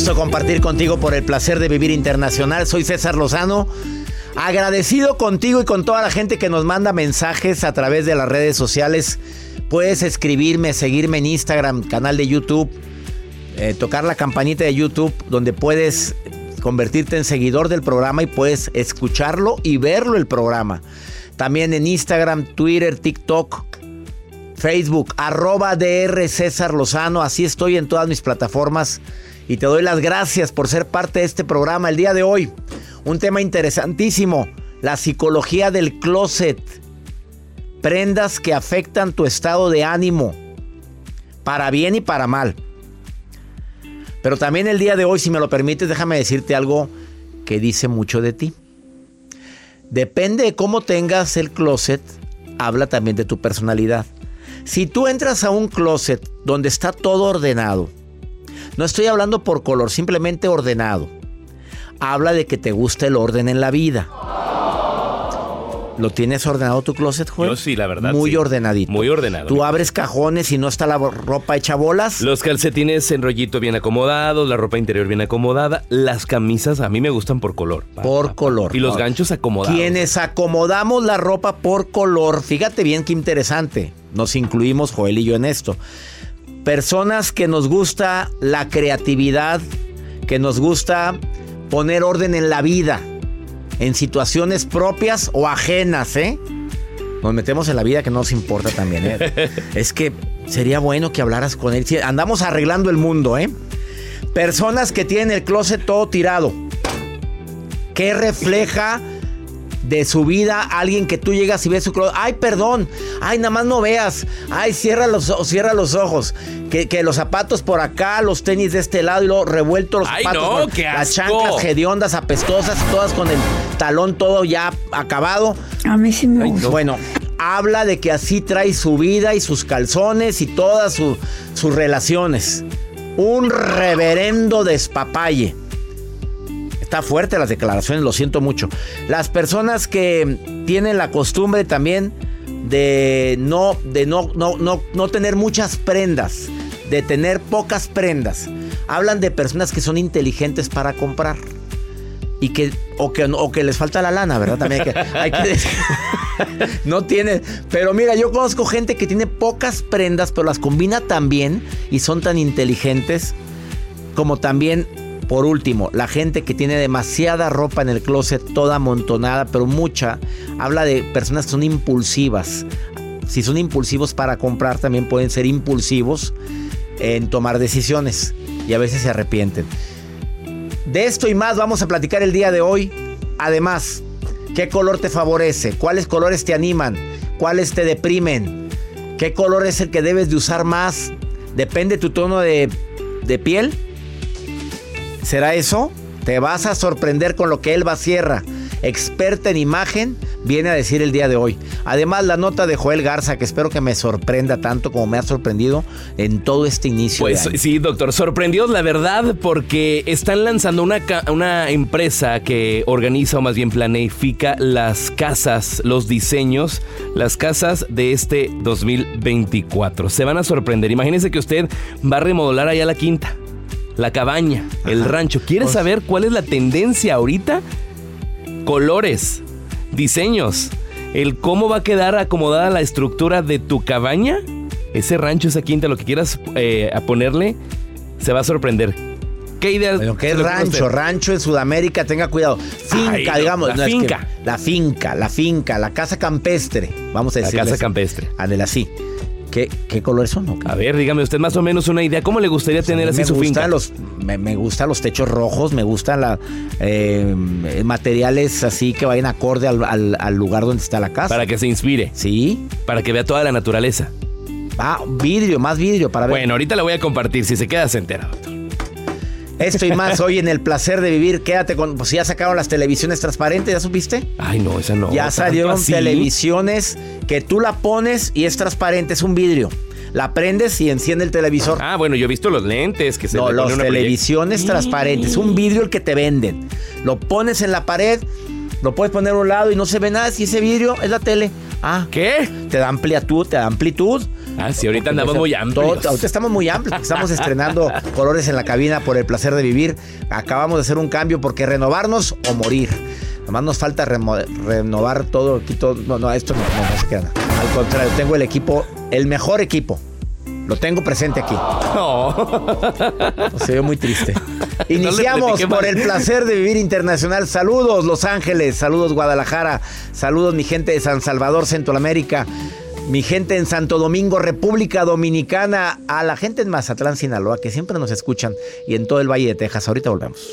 Gusto compartir contigo por el placer de vivir internacional. Soy César Lozano. Agradecido contigo y con toda la gente que nos manda mensajes a través de las redes sociales. Puedes escribirme, seguirme en Instagram, canal de YouTube, eh, tocar la campanita de YouTube donde puedes convertirte en seguidor del programa y puedes escucharlo y verlo el programa. También en Instagram, Twitter, TikTok, Facebook, arroba DR César Lozano. Así estoy en todas mis plataformas y te doy las gracias por ser parte de este programa el día de hoy. Un tema interesantísimo, la psicología del closet. Prendas que afectan tu estado de ánimo, para bien y para mal. Pero también el día de hoy, si me lo permites, déjame decirte algo que dice mucho de ti. Depende de cómo tengas el closet, habla también de tu personalidad. Si tú entras a un closet donde está todo ordenado, no estoy hablando por color, simplemente ordenado. Habla de que te gusta el orden en la vida. ¿Lo tienes ordenado tu closet, Joel? Yo sí, la verdad. Muy sí. ordenadito. Muy ordenado. Tú abres cajones y no está la ropa hecha bolas. Los calcetines en rollito bien acomodados, la ropa interior bien acomodada, las camisas a mí me gustan por color. Pa, Por pa, pa. color. Y los ganchos acomodados. Quienes acomodamos la ropa por color, fíjate bien qué interesante. Nos incluimos Joel y yo en esto. Personas que nos gusta la creatividad, que nos gusta poner orden en la vida, en situaciones propias o ajenas, ¿eh? Nos metemos en la vida que no nos importa también, ¿eh? es que sería bueno que hablaras con él. Andamos arreglando el mundo, ¿eh? Personas que tienen el closet todo tirado. ¿Qué refleja de su vida alguien que tú llegas y ves su closet? Ay, perdón. Ay, nada más no veas. Ay, cierra los, cierra los ojos. Que, que los zapatos por acá, los tenis de este lado y luego revueltos los Ay, zapatos. no, qué las asco. chanclas hediondas, apestosas, todas con el talón todo ya acabado. A mí sí me Ay, gusta. no. Bueno, habla de que así trae su vida y sus calzones y todas su- sus relaciones. Un reverendo despapalle. Está fuerte las declaraciones, lo siento mucho. Las personas que tienen la costumbre también de no, de no, no, no, no tener muchas prendas, de tener pocas prendas. Hablan de personas que son inteligentes para comprar. Y que o, que, o que les falta la lana, ¿verdad? También hay que, hay que decir. no tiene. Pero mira, yo conozco gente que tiene pocas prendas, pero las combina tan bien y son tan inteligentes. Como también, por último, la gente que tiene demasiada ropa en el closet, toda amontonada, pero mucha. Habla de personas que son impulsivas. Si son impulsivos para comprar, también pueden ser impulsivos en tomar decisiones. Y a veces se arrepienten. De esto y más vamos a platicar el día de hoy. Además, ¿qué color te favorece? ¿Cuáles colores te animan? ¿Cuáles te deprimen? ¿Qué color es el que debes de usar más? ¿Depende tu tono de, de piel? ¿Será eso? Te vas a sorprender con lo que Elba Sierra, experta en imagen, viene a decir el día de hoy. Además, la nota de Joel Garza, que espero que me sorprenda tanto como me ha sorprendido en todo este inicio. Pues sí, doctor, sorprendidos la verdad porque están lanzando una, una empresa que organiza o más bien planifica las casas, los diseños, las casas de este 2024. Se van a sorprender. Imagínense que usted va a remodelar allá la quinta, la cabaña, el rancho. ¿Quiere Pues- saber cuál es la tendencia ahorita? Colores, diseños, el cómo va a quedar acomodada la estructura de tu cabaña, ese rancho, esa quinta, lo que quieras eh, a ponerle, se va a sorprender. ¿Qué idea? Bueno, a rancho, rancho en Sudamérica, tenga cuidado. Finca, Ay, no, digamos. la no, es que- finca. la finca, la finca, la casa campestre. Vamos a La decir. casa campestre. Ándale así. ¿Qué, ¿Qué colores son? A ver, dígame usted más o menos una idea. ¿Cómo le gustaría tener así me su finca? los me, me gustan los techos rojos me gustan la, eh, materiales así que vayan acorde al, al- al lugar donde está la casa Para que se inspire, sí para que vea toda la naturaleza. ah vidrio más vidrio para ver Bueno, ahorita la voy a compartir si se queda se entera, doctor. Esto y más hoy en el placer de vivir quédate con pues ya sacaron las televisiones transparentes ya supiste Ay, no, esa no. ya salieron así. televisiones que tú la pones y es transparente es un vidrio la prendes y enciende el televisor Ah, bueno, yo he visto los lentes que se No, las televisiones transparentes. Un vidrio el que te venden. Lo pones en la pared, lo puedes poner a un lado y no se ve nada. Si ese vidrio es la tele. Ah, ¿Qué? te da amplitud, te da amplitud. Ah, sí, ahorita andamos muy amplios. ahorita estamos muy amplios. Estamos estrenando colores en la cabina por el placer de vivir. Acabamos de hacer un cambio porque renovarnos o morir. Nomás nos falta renovar todo. aquí todo- no, no, esto no, no, no se queda. nada. Al contrario, tengo el equipo, el mejor equipo. Lo tengo presente aquí. No. Se ve muy triste. Iniciamos por el placer de vivir internacional. Saludos Los Ángeles, saludos Guadalajara, saludos mi gente de San Salvador, Centroamérica, mi gente en Santo Domingo, República Dominicana, a la gente en Mazatlán, Sinaloa, que siempre nos escuchan y en todo el Valle de Texas. Ahorita volvemos.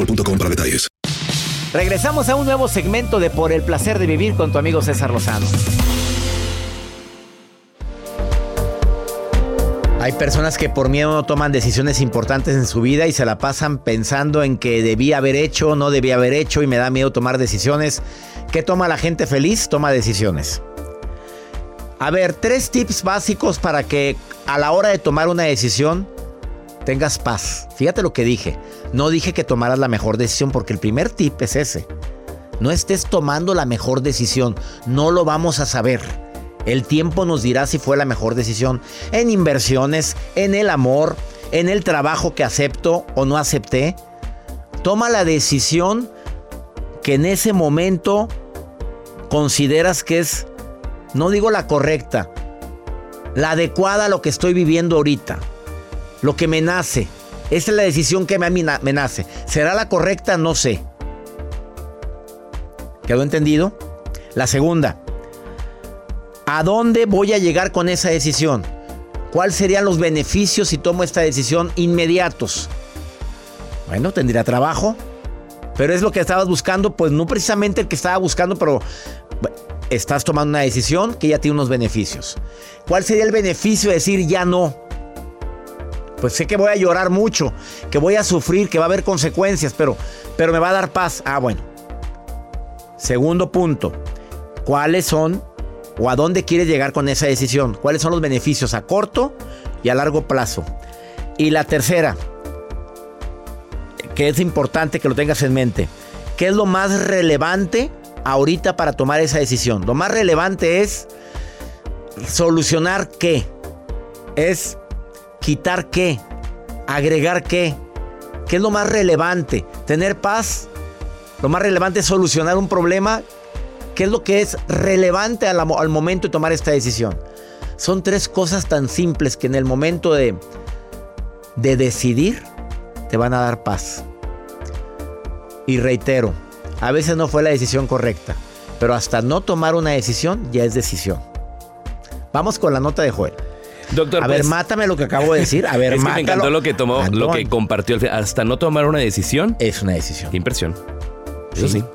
boostmobile.com para detalles. Regresamos a un nuevo segmento de Por el placer de vivir con tu amigo César Lozano. Hay personas que por miedo no toman decisiones importantes en su vida y se la pasan pensando en que debía haber hecho, no debía haber hecho y me da miedo tomar decisiones. ¿Qué toma la gente feliz? Toma decisiones. A ver, tres tips básicos para que a la hora de tomar una decisión tengas paz. Fíjate lo que dije. No dije que tomaras la mejor decisión porque el primer tip es ese. No estés tomando la mejor decisión. No lo vamos a saber. El tiempo nos dirá si fue la mejor decisión. En inversiones, en el amor, en el trabajo que acepto o no acepté. Toma la decisión que en ese momento consideras que es, no digo la correcta, la adecuada a lo que estoy viviendo ahorita lo que me nace. Esa es la decisión que me, nace. ¿Será la correcta? No sé. ¿Quedó entendido? La segunda. ¿A dónde voy a llegar con esa decisión? ¿Cuáles serían los beneficios si tomo esta decisión inmediatos? Bueno, tendría trabajo. Pero es lo que estabas buscando, pues no precisamente el que estaba buscando, pero estás tomando una decisión que ya tiene unos beneficios. ¿Cuál sería el beneficio de decir ya no? Pues sé que voy a llorar mucho, que voy a sufrir, que va a haber consecuencias, pero, pero me va a dar paz. Ah, bueno. Segundo punto, ¿cuáles son o a dónde quieres llegar con esa decisión? ¿Cuáles son los beneficios a corto y a largo plazo? Y la tercera, que es importante que lo tengas en mente. ¿Qué es lo más relevante ahorita para tomar esa decisión? Lo más relevante es solucionar qué. Es quitar qué. Agregar qué. ¿Qué es lo más relevante? Tener paz. Lo más relevante es solucionar un problema. ¿Qué es lo que es relevante al, al momento de tomar esta decisión? Son tres cosas tan simples que en el momento de, de decidir te van a dar paz. Y reitero, a veces no fue la decisión correcta, pero hasta no tomar una decisión ya es decisión. Vamos con la nota de Joel. Doctor, a ver, pues, mátame lo que acabo de decir. A ver, es que me encantó lo que tomó, lo que compartió. Hasta no tomar una decisión. Es una decisión. Qué impresión. Eso Sí. sí.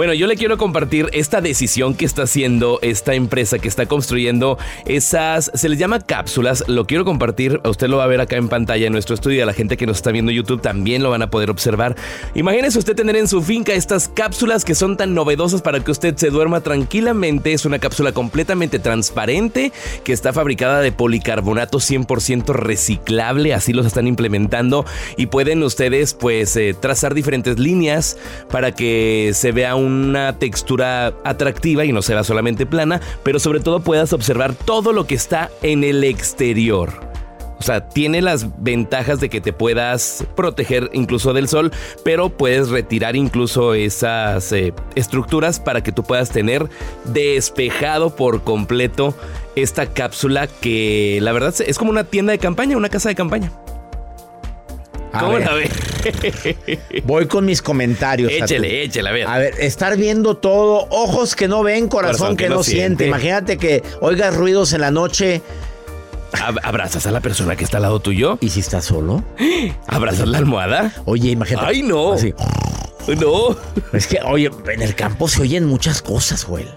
Bueno, yo le quiero compartir esta decisión que está haciendo esta empresa que está construyendo esas, se les llama cápsulas. Lo quiero compartir, usted lo va a ver acá en pantalla en nuestro estudio, a la gente que nos está viendo en YouTube también lo van a poder observar. Imagínese usted tener en su finca estas cápsulas que son tan novedosas para que usted se duerma tranquilamente. Es una cápsula completamente transparente que está fabricada de policarbonato 100% reciclable, así los están implementando y pueden ustedes pues eh, trazar diferentes líneas para que se vea una textura atractiva y no se vea solamente plana, pero sobre todo puedas observar todo lo que está en el exterior. O sea, tiene las ventajas de que te puedas proteger incluso del sol, pero puedes retirar incluso esas eh, estructuras para que tú puedas tener despejado por completo esta cápsula que la verdad es como una tienda de campaña, una casa de campaña. A ¿Cómo ver, la ve? Voy con mis comentarios. échele, échele, a ver. A ver, estar viendo todo, ojos que no ven, corazón, que, no siente. Imagínate que oigas ruidos en la noche Ab- ¿Abrazas a la persona que está al lado tuyo? y si estás solo. ¿Abrazas la almohada? Oye, imagínate. ¡Ay, no! Así. No. Es que, oye, en el campo se oyen muchas cosas, Joel.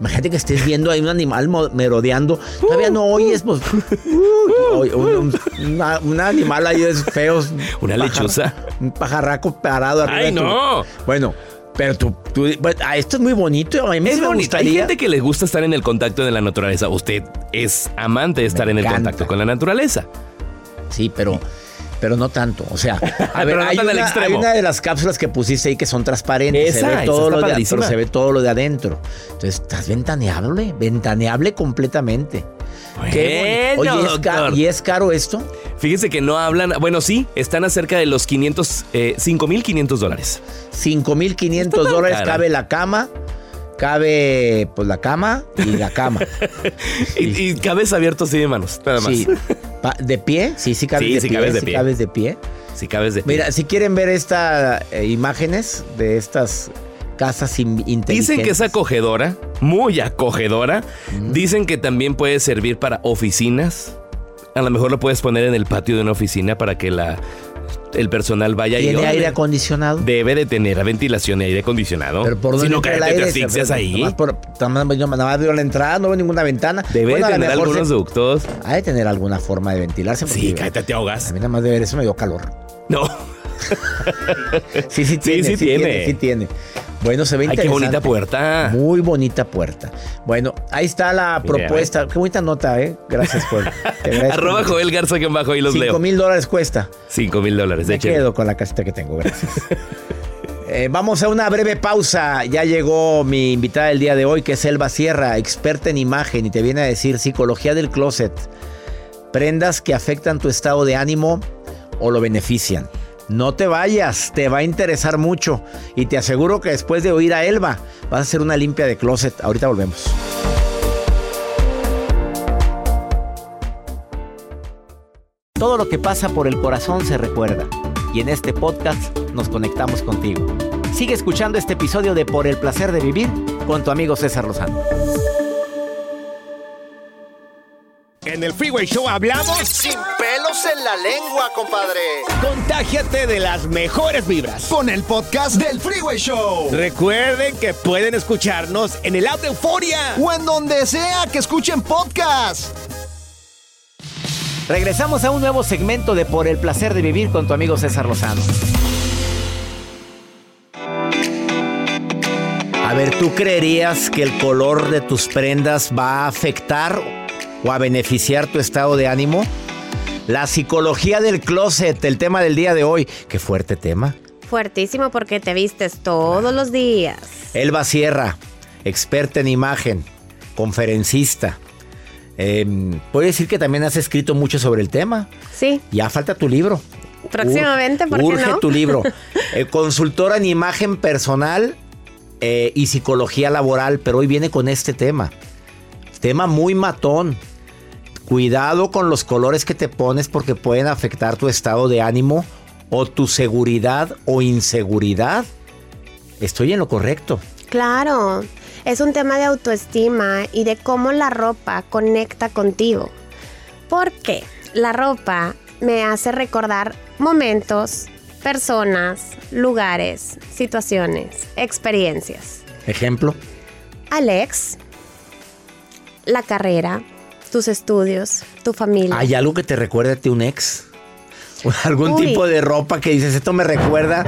Imagínate que estés viendo ahí un animal merodeando. Todavía no oyes, pues. uy, un, un- una- un animal ahí es feo. Una Pajar- lechuza. Un pajarraco parado arriba. ¡Ay, de tu- no! Bueno, pero tú. tú- ah, esto es muy bonito. A mí Es me bonito. Hay gente que le gusta estar en el contacto de la naturaleza. Usted es amante de estar en el contacto con la naturaleza. Sí, pero, pero no tanto. O sea, a ver, no hay, una, extremo. hay una de las cápsulas que pusiste ahí que son transparentes. se Esa, ve esa todo lo de, pero se ve todo lo de adentro. Entonces, estás ventaneable, ventaneable completamente. Qué. Bueno, Oye, ¿es caro, doctor. ¿y es caro esto? Fíjese que no hablan. Bueno, sí, están acerca de los 500, eh, 5.500 dólares. 5.500 tan dólares cara. cabe la cama, cabe pues la cama y la cama. Y, y cabeza abierto así de manos, nada más. Sí. ¿De pie? Sí, sí cabes Sí, de sí pie. cabes de sí pie. cabes de pie. Si cabes de Mira, si quieren ver estas imágenes de estas casas in- inteligentes. Dicen que es acogedora, muy acogedora. Dicen que también puede servir para oficinas. A lo mejor lo puedes poner en el patio de una oficina para que la, el personal vaya y ¿Tiene aire acondicionado? Debe de tener ventilación y aire acondicionado. Pero por si dónde no, entra el cállate, te asfixias ahí. Nada más, por- nada más- veo la entrada, no veo ninguna ventana. Debe Bueno, a tener algunos se- ductos. Ha de tener alguna forma de ventilarse. Sí, cállate, te A ahogas. mí nada más de ver eso me dio calor. No. Sí, sí tiene. sí tiene. Sí tiene. Bueno, se ve Ay, qué bonita puerta. Muy bonita puerta. Bueno, ahí está la Mira, propuesta. Qué bonita nota, ¿eh? Gracias, agradezco Arroba. Joel Garza que bajo ahí los Cinco leo. mil dólares cuesta. 5 mil dólares. Me quedo con la casita que tengo, gracias. Eh, vamos a una breve pausa. Ya llegó mi invitada del día de hoy, que es Elba Sierra, experta en imagen, y te viene a decir psicología del closet. Prendas que afectan tu estado de ánimo o lo benefician. No te vayas, te va a interesar mucho. Y te aseguro que después de oír a Elba, vas a hacer una limpia de closet. Ahorita volvemos. Todo lo que pasa por el corazón se recuerda. Y en este podcast nos conectamos contigo. Sigue escuchando este episodio de Por el placer de vivir con tu amigo César Lozano. En el Freeway Show hablamos Sin pelos en la lengua, compadre. Contágiate de las mejores vibras. Con el podcast del Freeway Show. Recuerden que pueden escucharnos en el app de Euforia. O en donde sea que escuchen podcast. Regresamos a un nuevo segmento de Por el placer de vivir con tu amigo César Lozano. A ver, ¿tú creerías que el color de tus prendas va a afectar o a beneficiar tu estado de ánimo? La psicología del closet, el tema del día de hoy. Qué fuerte tema. Fuertísimo porque te vistes todos los días. Elba Sierra, experta en imagen, conferencista. Eh, puedo decir que también has escrito mucho sobre el tema. Sí. Ya falta tu libro. Próximamente, ¿por qué Urge no? tu libro. Eh, consultora en imagen personal eh, y psicología laboral, pero hoy viene con este tema. Tema muy matón. Cuidado con los colores que te pones porque pueden afectar tu estado de ánimo o tu seguridad o inseguridad. Estoy en lo correcto. Claro, es un tema de autoestima y de cómo la ropa conecta contigo. Porque la ropa me hace recordar momentos, personas, lugares, situaciones, experiencias. Ejemplo. Alex, la carrera, tus estudios, tu familia. ¿Hay algo que te recuerde a ti un ex? ¿O ¿Algún Uy. tipo de ropa que dices, esto me recuerda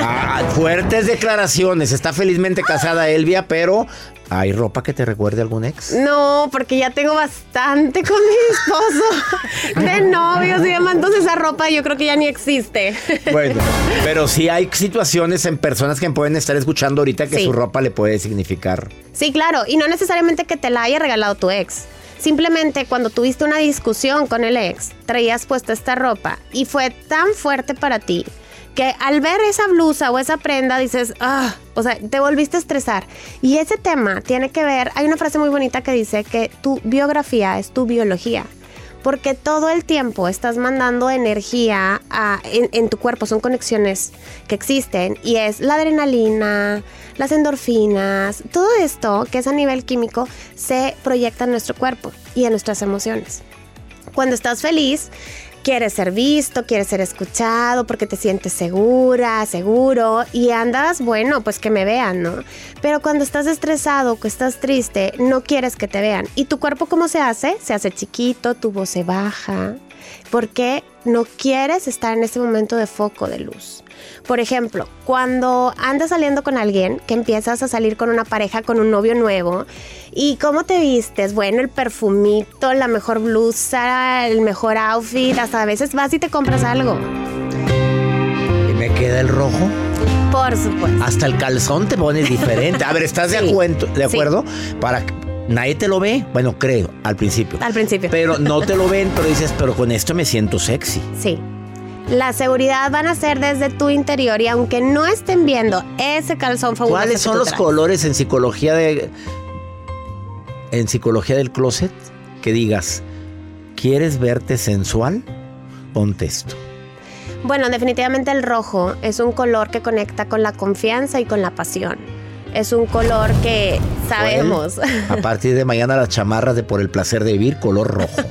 a fuertes declaraciones? Está felizmente casada Elvia, pero ¿hay ropa que te recuerde a algún ex? No, porque ya tengo bastante con mi esposo de novios y demás. Entonces esa ropa yo creo que ya ni existe. Bueno, pero sí hay situaciones en personas que pueden estar escuchando ahorita que Sí. su ropa le puede significar. Sí, claro, y no necesariamente que te la haya regalado tu ex. Simplemente cuando tuviste una discusión con el ex, traías puesta esta ropa y fue tan fuerte para ti que al ver esa blusa o esa prenda dices, ah, o sea, te volviste a estresar. Y ese tema tiene que ver, hay una frase muy bonita que dice que tu biografía es tu biología. Porque todo el tiempo estás mandando energía en tu cuerpo, son conexiones que existen y es la adrenalina, las endorfinas, todo esto que es a nivel químico se proyecta en nuestro cuerpo y en nuestras emociones. Cuando estás feliz, quieres ser visto, quieres ser escuchado porque te sientes segura, seguro y andas, bueno, pues que me vean, ¿no? Pero cuando estás estresado, que estás triste, no quieres que te vean. ¿Y tu cuerpo cómo se hace? Se hace chiquito, tu voz se baja, porque no quieres estar en ese momento de foco de luz. Por ejemplo, cuando andas saliendo con alguien, que empiezas a salir con una pareja, con un novio nuevo, ¿y cómo te vistes? Bueno, el perfumito, la mejor blusa, el mejor outfit, hasta a veces vas y te compras algo. ¿Y me queda el rojo? Por supuesto. Hasta el calzón te pones diferente. A ver, ¿estás de, Sí. de Sí. acuerdo? Para que nadie te lo ve. Bueno, creo, al principio. Al principio. Pero no te lo ven, pero dices, pero con esto me siento sexy. Sí. La seguridad van a ser desde tu interior y aunque no estén viendo ese calzón fabuloso. ¿Cuáles son los traes. colores en psicología de en psicología del closet que digas, ¿quieres verte sensual? Ponte esto. Bueno, definitivamente el rojo es un color que conecta con la confianza y con la pasión. Es un color que sabemos. Joel, A partir de mañana las chamarras de por el placer de vivir color rojo.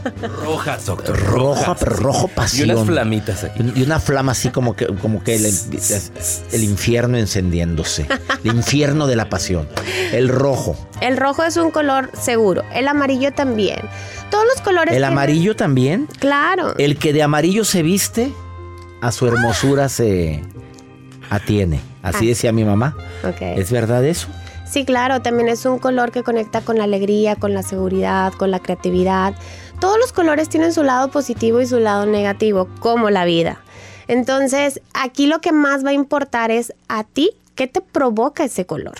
Rojas, doctor. Roja, pero rojo Y pasión. unas flamitas aquí. Y una flama así como que, como que el, el infierno encendiéndose. El infierno de la pasión. El rojo. El rojo es un color seguro. El amarillo también. Todos los colores. El tienen- amarillo también. Claro. El que de amarillo se viste, a su hermosura se atiene. Así Ah. decía mi mamá. ¿Es verdad eso? Sí, claro, también es un color que conecta con la alegría, con la seguridad, con la creatividad. Todos los colores tienen su lado positivo y su lado negativo, como la vida. Entonces, aquí lo que más va a importar es a ti, ¿qué te provoca ese color?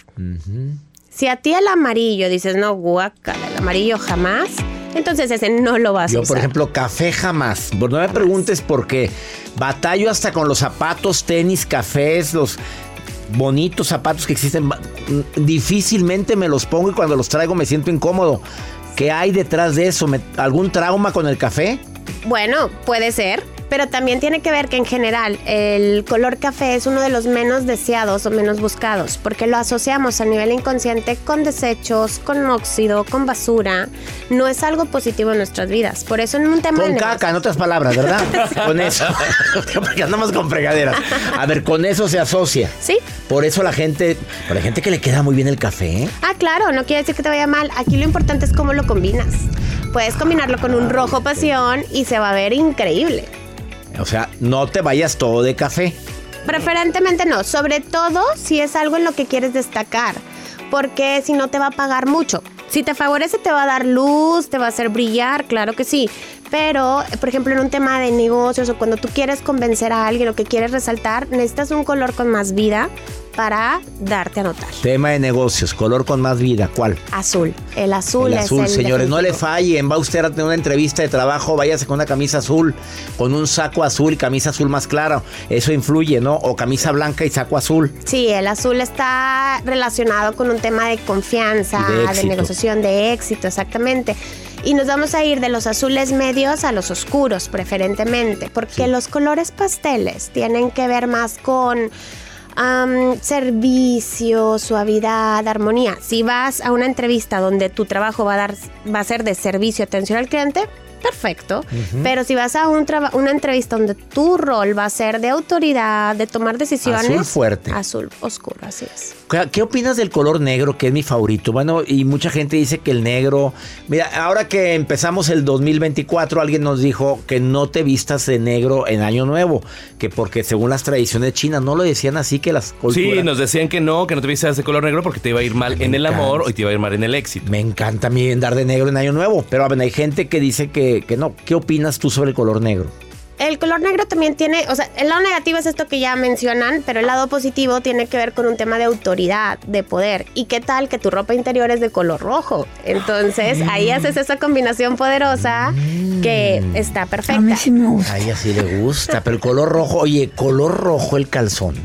Si a ti el amarillo dices, no, guácala, el amarillo jamás, entonces ese no lo vas a Yo, usar. por ejemplo, café jamás. Pues No me preguntes por qué. Batallo hasta con los zapatos, tenis, cafés, los bonitos zapatos que existen. Ba- Difícilmente me los pongo y cuando los traigo me siento incómodo. ¿Qué hay detrás de eso? ¿Me- ¿Algún trauma con el café? Bueno, puede ser, pero también tiene que ver que en general el color café es uno de los menos deseados o menos buscados, porque lo asociamos a nivel inconsciente con desechos, con óxido, con basura. No es algo positivo en nuestras vidas. Por eso en un tema Con de caca, en otras palabras, ¿verdad? Con eso. Porque andamos con fregaderas. A ver, con eso se asocia. Sí. Por eso la gente, por la gente que le queda muy bien el café. ¿eh? Ah, claro, no quiere decir que te vaya mal. Aquí lo importante es cómo lo combinas. Puedes combinarlo con un rojo pasión y se va a ver increíble. O sea, no te vayas todo de café. Preferentemente no, sobre todo si es algo en lo que quieres destacar, porque si no te va a pagar mucho. Si te favorece te va a dar luz, te va a hacer brillar, claro que sí, Pero, por ejemplo, en un tema de negocios o cuando tú quieres convencer a alguien o que quieres resaltar, necesitas un color con más vida para darte a notar. Tema de negocios, color con más vida, ¿cuál? Azul. El azul el es azul, el señores, no le fallen. Va usted a tener una entrevista de trabajo, váyase con una camisa azul, con un saco azul, camisa azul más clara. Eso influye, ¿no? O camisa blanca y saco azul. Sí, el azul está relacionado con un tema de confianza, Y de negociación, de éxito, exactamente. Y nos vamos a ir de los azules medios a los oscuros, preferentemente, porque los colores pasteles tienen que ver más con servicio, suavidad, armonía. Si vas a una entrevista donde tu trabajo va a, dar, va a ser de servicio, atención al cliente, perfecto. Pero si vas a un una entrevista donde tu rol va a ser de autoridad, de tomar decisiones. Azul fuerte. Azul oscuro, así es. ¿Qué, qué opinas del color negro, que es mi favorito? Bueno, y mucha gente dice que el negro... Mira, ahora que empezamos el 2024, alguien nos dijo que no te vistas de negro en Año Nuevo, que porque según las tradiciones chinas, no lo decían así que las culturas... Sí, nos decían que no, que no te vistas de color negro porque te iba a ir mal me en el amor o te iba a ir mal en el éxito. Me encanta a mí andar de negro en Año Nuevo, pero a ver, hay gente que dice que, que no. ¿Qué opinas tú sobre el color negro? El color negro también tiene, o sea, el lado negativo es esto que ya mencionan, pero el lado positivo tiene que ver con un tema de autoridad, de poder. ¿Y qué tal que tu ropa interior es de color rojo? Entonces ahí haces esa combinación poderosa que está perfecta. A ella sí le gusta, pero el color rojo, oye, color rojo el calzón.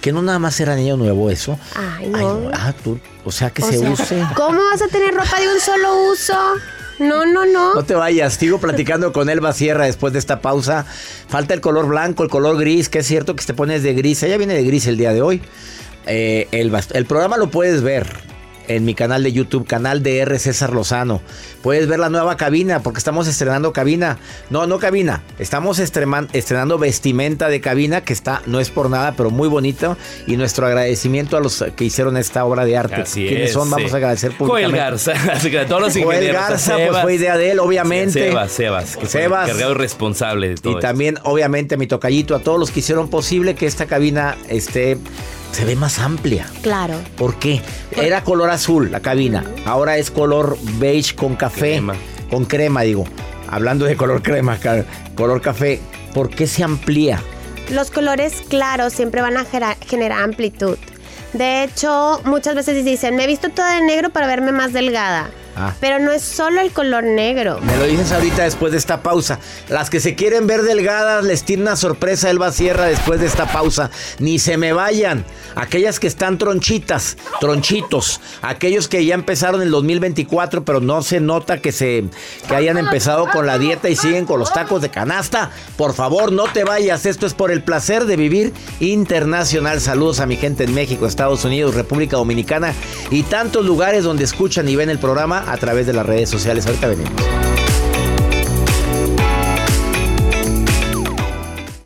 Que no nada más era en Año Nuevo eso. Ay, no. ah, tú, o sea que O se sea, use. ¿Cómo vas a tener ropa de un solo uso? No, no, no. No te vayas, sigo platicando con Elba Sierra después de esta pausa. Falta el color blanco, el color gris, que es cierto que te pones de gris. Ella viene de gris el día de hoy. Eh, Elba, el programa lo puedes ver en mi canal de YouTube, canal de R. César Lozano. Puedes ver la nueva cabina, porque estamos estrenando cabina. No, no cabina. Estamos estreman- estrenando vestimenta de cabina, que está, no es por nada, pero muy bonito. Y nuestro agradecimiento a los que hicieron esta obra de arte. Así ¿Quiénes es, son? Vamos sí. a agradecer Joel públicamente. Garza, así que a todos los Joel ingenieros. a Garza, pues fue idea de él, obviamente. Sebas, Sebas, que Sebas. y responsable de todo Y esto. también, obviamente, a mi tocallito, a todos los que hicieron posible que esta cabina esté, se ve más amplia. Claro. ¿Por qué? Era color azul la cabina. Ahora es color beige con café. Crema. Con crema, digo. Hablando de color crema, color café. ¿Por qué se amplía? Los colores claros siempre van a generar amplitud. De hecho, muchas veces dicen, me he visto toda de negro para verme más delgada. Ah. Pero no es solo el color negro. Me lo dices ahorita después de esta pausa. Las que se quieren ver delgadas les tiene una sorpresa Elba Sierra después de esta pausa. Ni se me vayan. Aquellas que están tronchitas, tronchitos. Aquellos que ya empezaron en el 2024, pero no se nota que se que hayan empezado con la dieta y siguen con los tacos de canasta. Por favor, no te vayas. Esto es por el placer de vivir internacional. Saludos a mi gente en México, Estados Unidos, República Dominicana y tantos lugares donde escuchan y ven el programa a través de las redes sociales. Ahorita venimos.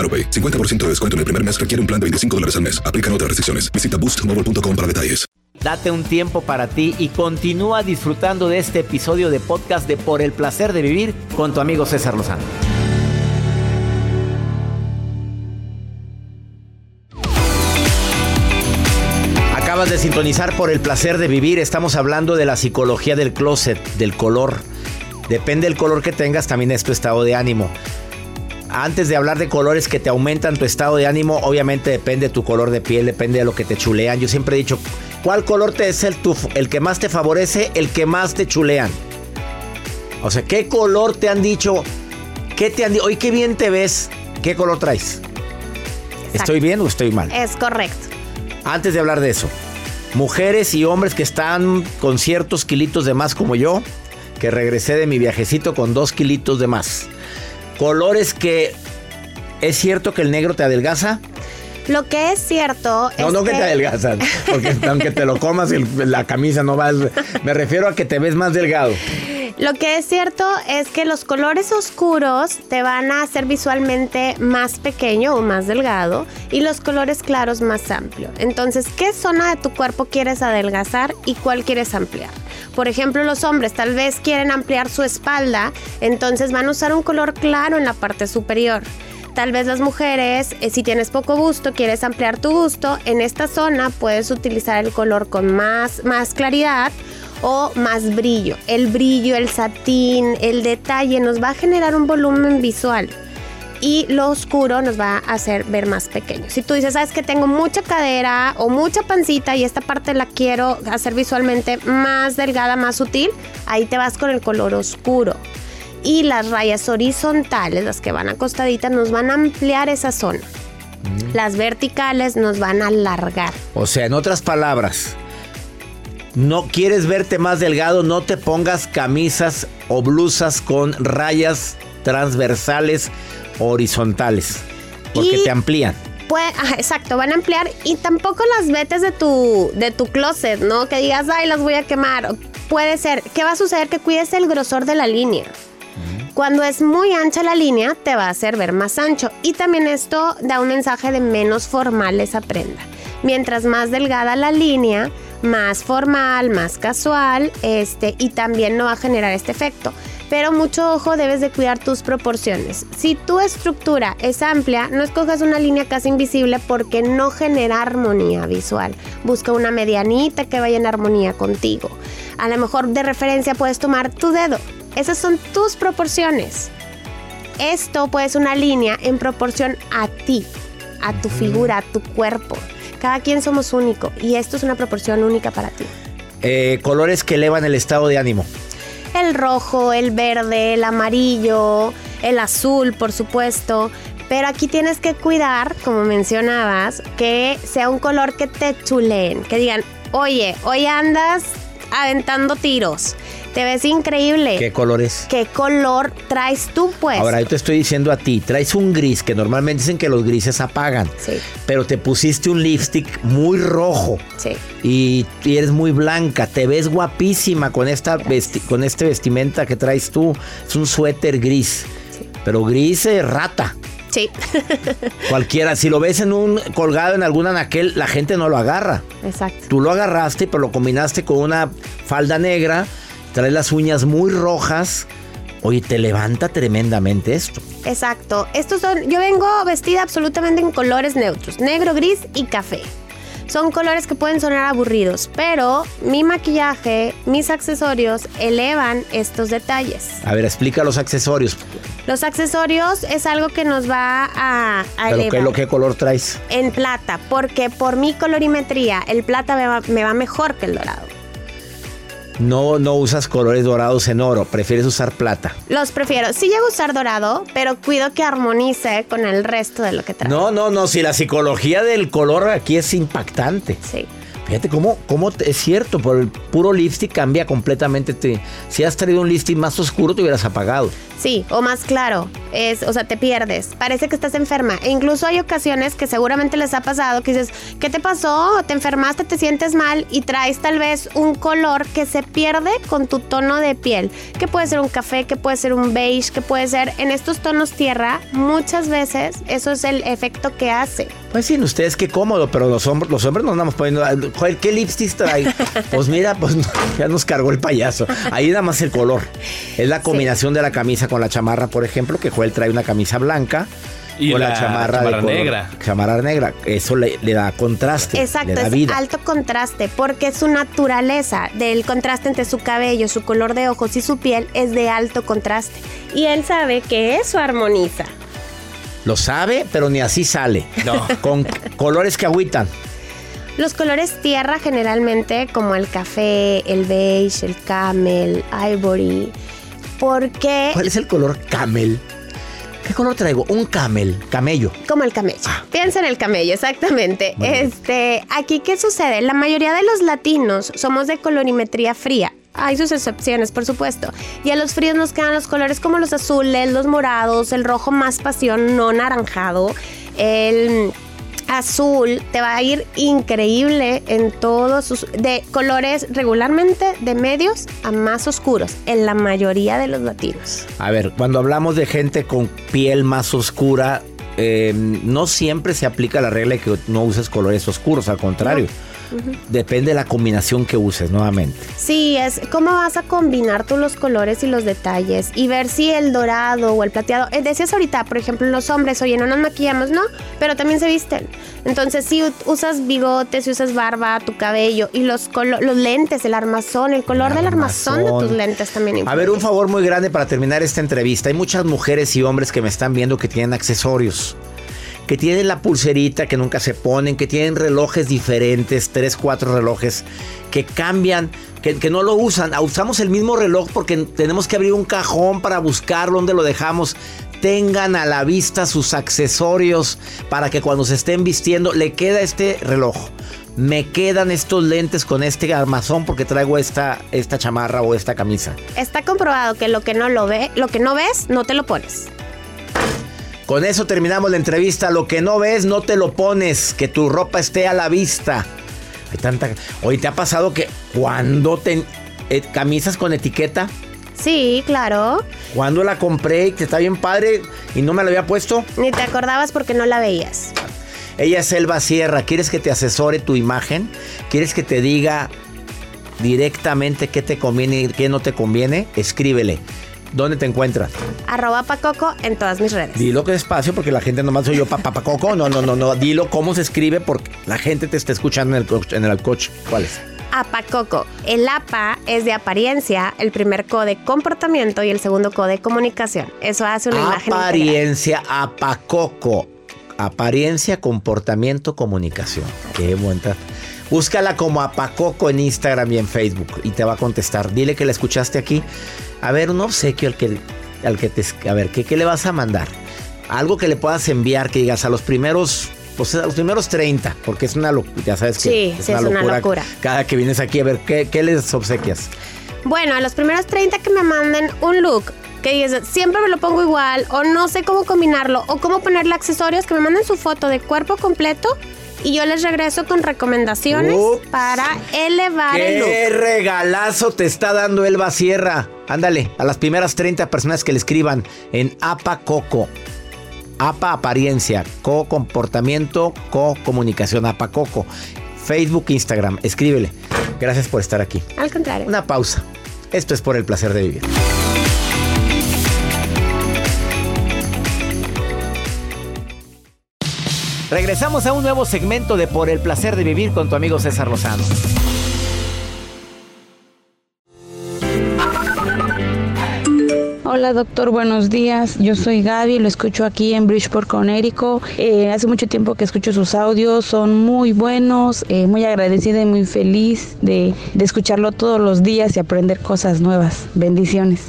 AroPay. 50% de descuento en el primer mes requiere un plan de 25 dólares al mes. Aplican otras restricciones. Visita boostmobile.com para detalles. Date un tiempo para ti y continúa disfrutando de este episodio de podcast de Por el placer de vivir con tu amigo César Lozano. Acabas de sintonizar por el placer de vivir. Estamos hablando de la psicología del closet, del color. Depende del color que tengas, también es tu estado de ánimo. Antes de hablar de colores que te aumentan tu estado de ánimo, obviamente depende de tu color de piel, depende de lo que te chulean. Yo siempre he dicho, ¿cuál color te es el, tu- el que más te favorece, el que más te chulean? O sea, ¿qué color te han dicho? ¿Qué te han dicho? Hoy qué bien te ves. ¿Qué color traes? ¿Estoy bien o estoy mal? Es correcto. Antes de hablar de eso, mujeres y hombres que están con ciertos kilitos de más como yo, que regresé de mi viajecito con dos kilitos de más. Colores que... ¿Es cierto que el negro te adelgaza? Lo que es cierto No, es no que te adelgazan, porque aunque te lo comas el- la camisa no va... Me refiero a que te ves más delgado. Lo que es cierto es que los colores oscuros te van a hacer visualmente más pequeño o más delgado y los colores claros más amplio. Entonces, ¿qué zona de tu cuerpo quieres adelgazar y cuál quieres ampliar? Por ejemplo, los hombres tal vez quieren ampliar su espalda, entonces van a usar un color claro en la parte superior. Tal vez las mujeres, eh, si tienes poco busto, quieres ampliar tu busto, en esta zona puedes utilizar el color con más, más claridad o más brillo. El brillo, el satín, el detalle nos va a generar un volumen visual. Y lo oscuro nos va a hacer ver más pequeño. Si tú dices, sabes que tengo mucha cadera o mucha pancita y esta parte la quiero hacer visualmente más delgada, más sutil, ahí te vas con el color oscuro. Y las rayas horizontales, las que van acostaditas, nos van a ampliar esa zona. Las verticales nos van a alargar. O sea, en otras palabras, no quieres verte más delgado, no te pongas camisas o blusas con rayas transversales o horizontales, porque Y- te amplían. Pues, ajá, exacto, van a ampliar y tampoco las vetes de tu, de tu closet, ¿no? Que digas, ay, las voy a quemar. Puede ser, ¿qué va a suceder? Que cuides el grosor de la línea. Cuando es muy ancha la línea, te va a hacer ver más ancho. Y también esto da un mensaje de menos formal esa prenda. Mientras más delgada la línea, más formal, más casual, este, y también no va a generar este efecto. Pero mucho ojo, debes de cuidar tus proporciones. Si tu estructura es amplia, no escojas una línea casi invisible porque no genera armonía visual. Busca una medianita que vaya en armonía contigo. A lo mejor de referencia puedes tomar tu dedo. Esas son tus proporciones. Esto puede ser una línea en proporción a ti, a tu figura, a tu cuerpo. Cada quien somos único y esto es una proporción única para ti. Eh, colores que elevan el estado de ánimo. El rojo, el verde, el amarillo, el azul, por supuesto. Pero aquí tienes que cuidar, como mencionabas, que sea un color que te chuleen. Que digan, oye, hoy andas aventando tiros. Te ves increíble. ¿Qué colores? ¿Qué color traes tú, pues? Ahora yo te estoy diciendo a ti, traes un gris que normalmente dicen que los grises apagan, Sí, pero te pusiste un lipstick muy rojo sí. y, y eres muy blanca, te ves guapísima con esta vesti- con este vestimenta que traes tú. Es un suéter gris, pero gris eh, rata. Sí, Cualquiera, si lo ves en un colgado en algún anaquel, la gente no lo agarra. exacto. Tú lo agarraste, pero lo combinaste con una falda negra, traes las uñas muy rojas. Oye, te levanta tremendamente esto. Exacto. Estos son, yo vengo vestida absolutamente en colores neutros, negro, gris y café. Son colores que pueden sonar aburridos, pero mi maquillaje, mis accesorios elevan estos detalles. A ver, explica los accesorios. Los accesorios es algo que nos va a, a Pero elevar. ¿qué, lo, ¿Qué color traes? En plata, porque por mi colorimetría el plata me va, me va mejor que el dorado. No, no usas colores dorados en oro, prefieres usar plata. Los prefiero. Sí llego a usar dorado, pero cuido que armonice con el resto de lo que traigo. No, no, no, si la psicología del color aquí es impactante. Sí. Fíjate cómo, cómo es cierto, por el puro lipstick cambia completamente. te- si has traído un lipstick más oscuro, te hubieras apagado. Sí, o más claro, es, o sea, te pierdes, parece que estás enferma. E incluso hay ocasiones que seguramente les ha pasado que dices, ¿qué te pasó? ¿Te enfermaste? ¿Te sientes mal? Y traes tal vez un color que se pierde con tu tono de piel, que puede ser un café, que puede ser un beige, que puede ser en estos tonos tierra. Muchas veces eso es el efecto que hace. Pues sí, ustedes qué cómodo, pero los hombres, los hombres nos andamos poniendo. Joder, ¿qué lipstick trae? Pues mira, pues ya nos cargó el payaso. Ahí nada más el color. Es la combinación de la camisa con la chamarra, por ejemplo, que Joel trae una camisa blanca. Y con la chamarra color- negra. Chamarra negra. Eso le, le da contraste. Exacto, le da es vida. alto contraste, porque su naturaleza del contraste entre su cabello, su color de ojos y su piel es de alto contraste. Y él sabe que eso armoniza. Lo sabe, pero ni así sale. No. Con colores que agüitan. Los colores tierra generalmente como el café, el beige, el camel, ivory, porque ¿Cuál es el color camel? ¿Qué color traigo? Un camel, camello. Como el camello. Ah. Piensa en el camello, exactamente. Este, aquí, ¿qué sucede? La mayoría de los latinos somos de colorimetría fría. Hay sus excepciones, por supuesto. Y a los fríos nos quedan los colores como los azules, los morados, el rojo más pasión, no naranjado, el azul. Te va a ir increíble en todos sus... De colores regularmente de medios a más oscuros, en la mayoría de los latinos. A ver, cuando hablamos de gente con piel más oscura, eh, no siempre se aplica la regla de que no uses colores oscuros, al contrario. Depende de la combinación que uses nuevamente. Sí, es cómo vas a combinar tú los colores y los detalles y ver si el dorado o el plateado. eh, decías ahorita, por ejemplo, los hombres, oye, no nos maquillamos, no, pero también se visten. Entonces, si usas bigotes, si usas barba, tu cabello y los, los lentes, el armazón, el color del armazón de tus lentes también A ver, un favor muy grande para terminar esta entrevista. Hay muchas mujeres y hombres que me están viendo que tienen accesorios. Que tienen la pulserita que nunca se ponen, que tienen relojes diferentes, tres, cuatro relojes, que cambian, que, no lo usan. Ah, Usamos el mismo reloj porque tenemos que abrir un cajón para buscar dónde lo dejamos. Tengan a la vista sus accesorios para que cuando se estén vistiendo le queda este reloj. Me quedan estos lentes con este armazón porque traigo esta, esta chamarra o esta camisa. Está comprobado que lo que no lo ve, lo que no ves, no te lo pones. Con eso terminamos la entrevista. Lo que no ves, no te lo pones. Que tu ropa esté a la vista. Hay tanta. Oye, ¿te ha pasado que cuando te. eh, camisas con etiqueta? Sí, claro. Cuando la compré y que está bien padre y no me la había puesto? Ni te acordabas porque no la veías. Ella es Elba Sierra. ¿Quieres que te asesore tu imagen? ¿Quieres que te diga directamente qué te conviene y qué no te conviene? Escríbele. ¿Dónde te encuentras? Arroba Pacoco en todas mis redes. Dilo que despacio porque la gente nomás soy yo papacoco. No, no, no, no. Dilo cómo se escribe porque la gente te está escuchando en el, coche- en el coche. ¿Cuál es? Apacoco. El APA es de apariencia, el primer co de comportamiento y el segundo co de comunicación. Eso hace una imagen. Apariencia apacoco. Apariencia, comportamiento, comunicación. Qué buen trato. Búscala como Apacoco en Instagram y en Facebook y te va a contestar. Dile que la escuchaste aquí. A ver, un obsequio al que, al que te... A ver, ¿qué, ¿qué le vas a mandar? Algo que le puedas enviar, que digas a los primeros... Pues a los primeros 30, porque es una locura, ya sabes que Sí, sí, es una locura. Cada que vienes aquí a ver, ¿qué, qué les obsequias? Bueno, a los primeros 30 que me manden un look que dices, siempre me lo pongo igual, o no sé cómo combinarlo, o cómo ponerle accesorios, que me manden su foto de cuerpo completo y yo les regreso con recomendaciones Ups. para elevar el look. ¡Qué regalazo te está dando Elba Sierra! Ándale, a las primeras 30 personas que le escriban en APA Coco. APA Apariencia, Co Comportamiento, Co Comunicación, APA Coco. Facebook, Instagram, escríbele. Gracias por estar aquí. Al contrario. Una pausa. Esto es por el placer de vivir. Regresamos a un nuevo segmento de Por el placer de vivir con tu amigo César Lozano. Hola doctor, buenos días. Yo soy Gaby, lo escucho aquí en Bridgeport, Connecticut. Eh, hace mucho tiempo que escucho sus audios, son muy buenos, eh, muy agradecida y muy feliz de, de escucharlo todos los días y aprender cosas nuevas. Bendiciones.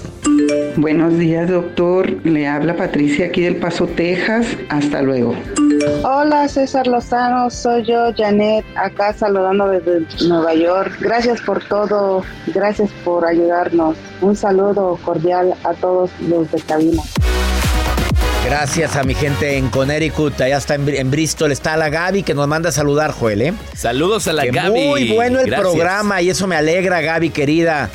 Buenos días, doctor. Le habla Patricia aquí del Paso, Texas. Hasta luego. Hola César Lozano, soy yo, Janet, acá saludando desde Nueva York. Gracias por todo, gracias por ayudarnos. Un saludo cordial a todos los de cabina. Gracias a mi gente en Connecticut, allá está en, Br- en Bristol, está la Gaby que nos manda a saludar, Joel, ¿eh? Saludos a la Que Gaby. Muy bueno el Gracias. programa y eso me alegra, Gaby querida.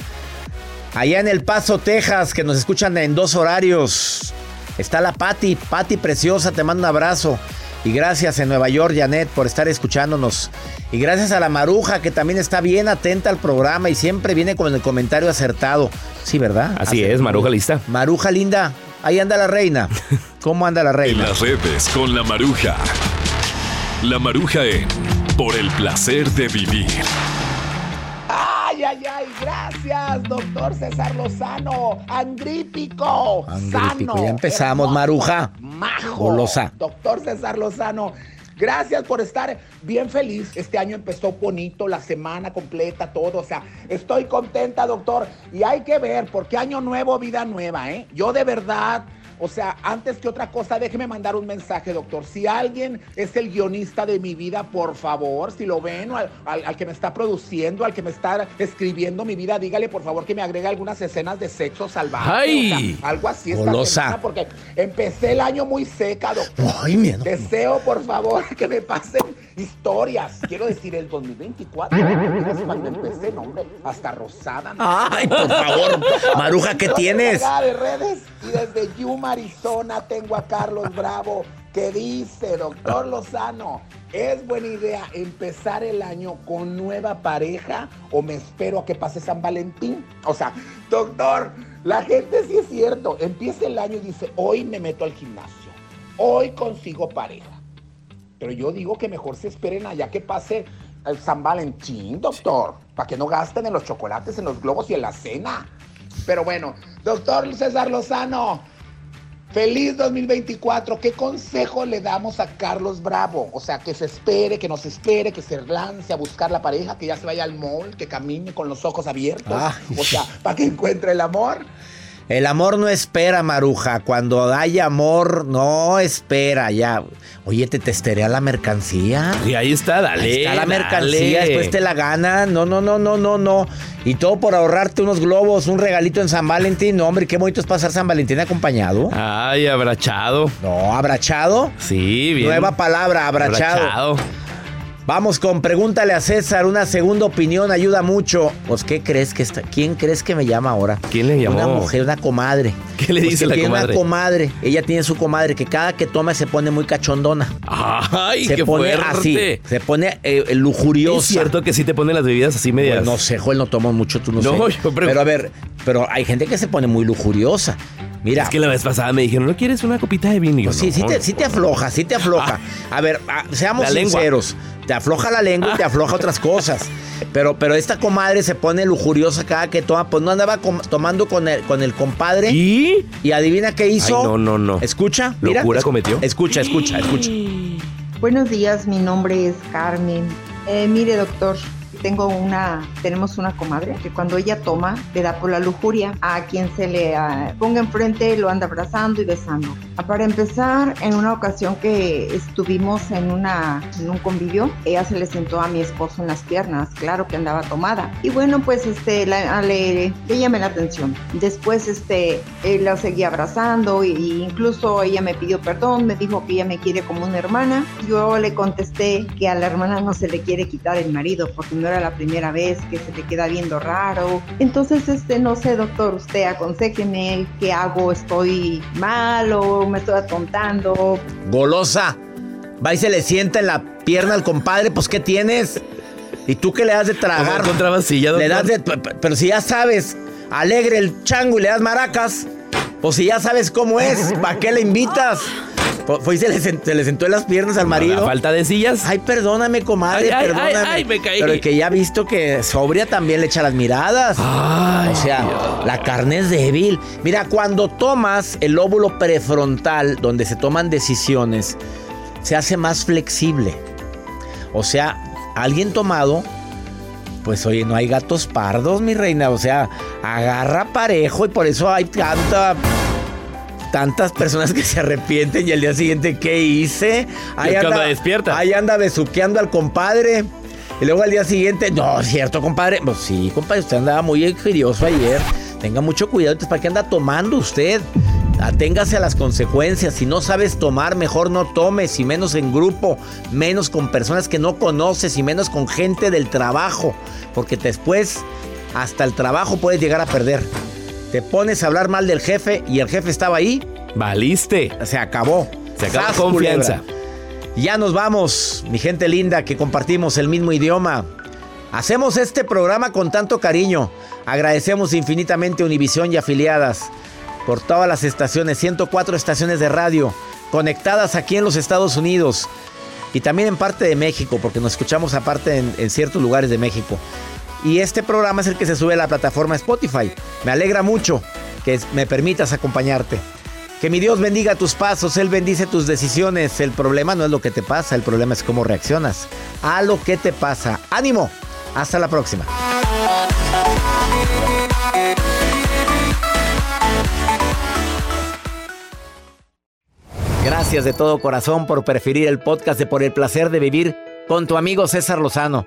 Allá en El Paso, Texas, que nos escuchan en dos horarios. Está la Patti, Patti preciosa, te mando un abrazo. Y gracias en Nueva York, Janet, por estar escuchándonos. Y gracias a la Maruja, que también está bien atenta al programa y siempre viene con el comentario acertado. Sí, ¿verdad? Así es, Maruja lista. Maruja linda, ahí anda la reina. ¿Cómo anda la En reina? las redes con la Maruja. La Maruja en Por el placer de vivir. Ay, ay, ay, gracias, doctor César Lozano. Angrípico. Angrípico, sano, ya empezamos, hermoso, Maruja. Majo. Golosa. Doctor César Lozano. Gracias por estar bien feliz. Este año empezó bonito, la semana completa, todo. O sea, estoy contenta, doctor. Y hay que ver, porque año nuevo, vida nueva, ¿eh? Yo de verdad O sea, antes que otra cosa, déjeme mandar un mensaje, doctor. Si alguien es el guionista de mi vida, por favor, si lo ven, o al, al- que me está produciendo, al que me está escribiendo mi vida, dígale por favor que me agregue algunas escenas de sexo salvaje. ¡Ay! O sea, algo así esta porque empecé el año muy seca, doctor. Ay, mira. Deseo, por favor, que me pasen historias. Quiero decir, el 2024. es cuando empecé, no, hombre, hasta rosada. ¿no? Ay, por favor, Maruja, ¿qué tienes? de redes. Y desde Yuma, Arizona, tengo a Carlos Bravo que dice, doctor Lozano, ¿es buena idea empezar el año con nueva pareja o me espero a que pase San Valentín? O sea, doctor, la gente sí es cierto, empieza el año y dice, hoy me meto al gimnasio, hoy consigo pareja. Pero yo digo que mejor se esperen allá que pase el San Valentín, doctor, para que no gasten en los chocolates, en los globos y en la cena. Pero bueno, doctor César Lozano, feliz 2024. ¿Qué consejo le damos a Carlos Bravo? O sea, que se espere, que nos espere, que se lance a buscar la pareja, que ya se vaya al mall, que camine con los ojos abiertos. Ay. O sea, para que encuentre el amor. El amor no espera, Maruja. Cuando hay amor, no espera ya. Oye, te testerea la mercancía. Y ahí está, dale. Ahí está la dale. mercancía, después te la gana. No, no, no, no, no, no. Y todo por ahorrarte unos globos, un regalito en San Valentín. No, hombre, qué bonito es pasar San Valentín acompañado. Ay, abrachado. No, abrachado. Sí, bien. Nueva palabra, abrachado. Vamos con pregúntale a César, una segunda opinión ayuda mucho. Pues, ¿qué crees que está? ¿Quién crees que me llama ahora? ¿Quién le llamó? Una mujer, una comadre. ¿Qué le Pues dice que la tiene comadre? una comadre. Ella tiene su comadre que cada que toma se pone muy cachondona. Ay, se qué pone fuerte. así, se pone eh, lujuriosa. Es cierto que sí te ponen las bebidas así medias. Pues no sé, Joel, no tomo mucho, tú no, No, sé. yo Pero a ver, pero hay gente que se pone muy lujuriosa. Mira. Es que la vez pasada me dijeron, ¿no quieres una copita de vino? Y yo, Pues sí, no, sí, te, no sí te afloja, sí te afloja. A ver, ah, seamos lengua. sinceros. Te afloja la lengua y te afloja otras cosas. Pero, pero esta comadre se pone lujuriosa cada que toma. Pues no andaba com- tomando con el, con el compadre. ¿Y? Y adivina qué hizo. Ay, no, no, no. Escucha, mira. ¿Locura cometió? Escucha, escucha, escucha. Buenos días, mi nombre es Carmen. Eh, mire, doctor, tengo una, tenemos una comadre que cuando ella toma le da por la lujuria a quien se le ah, ponga enfrente lo anda abrazando y besando. Ah, Para empezar, en una ocasión que estuvimos en una en un convivio, ella se le sentó a mi esposo en las piernas, claro que andaba tomada. Y bueno, pues este la, le, le llamé la atención. Después este la seguía abrazando y incluso ella me pidió perdón, me dijo que ella me quiere como una hermana. Yo le contesté que a la hermana no se le quiere quitar el marido porque no era la primera vez que se le queda viendo raro. Entonces, este, no sé, doctor, usted aconsejeme qué hago, estoy mal o me estoy atontando. Golosa. Va y se le sienta en la pierna al compadre, pues ¿qué tienes? ¿Y tú qué le das de tragar? Como contrabasilla, Le das doctor. de, pero si ya sabes, alegre el chango y le das maracas, pues si ya sabes cómo es, ¿para qué le invitas? Fue y se le, sent- se le sentó en las piernas al marido. A falta de sillas. Ay, perdóname, comadre, Ay, perdóname. ay, ay, me caí. Pero el que ya ha visto que sobria también le echa las miradas. Ay, o sea, la carne es débil. Mira, cuando tomas el lóbulo prefrontal, donde se toman decisiones, se hace más flexible. O sea, alguien tomado, pues oye, no hay gatos pardos, mi reina. O sea, agarra parejo y por eso hay tanta tantas personas que se arrepienten y al día siguiente, ¿qué hice? Es cuando despierta. Ahí anda besuqueando al compadre. Y luego al día siguiente, no, cierto, compadre. Pues sí, compadre, usted andaba muy ingenioso ayer. Tenga mucho cuidado, entonces, ¿para qué anda tomando usted? Aténgase a las consecuencias. Si no sabes tomar, mejor no tomes, y menos en grupo, menos con personas que no conoces, y menos con gente del trabajo. Porque después, hasta el trabajo puedes llegar a perder. Te pones a hablar mal del jefe y el jefe estaba ahí. Valiste. Se acabó. Se acabó Sas, confianza. culebra. Ya nos vamos, mi gente linda, que compartimos el mismo idioma. Hacemos este programa con tanto cariño. Agradecemos infinitamente a Univisión y afiliadas por todas las estaciones, 104 estaciones de radio conectadas aquí en los Estados Unidos y también en parte de México, porque nos escuchamos aparte en, en ciertos lugares de México. Y este programa es el que se sube a la plataforma Spotify. Me alegra mucho que me permitas acompañarte. Que mi Dios bendiga tus pasos, Él bendice tus decisiones. El problema no es lo que te pasa, el problema es cómo reaccionas a lo que te pasa. Ánimo, hasta la próxima. Gracias de todo corazón por preferir el podcast de Por el placer de vivir con tu amigo César Lozano.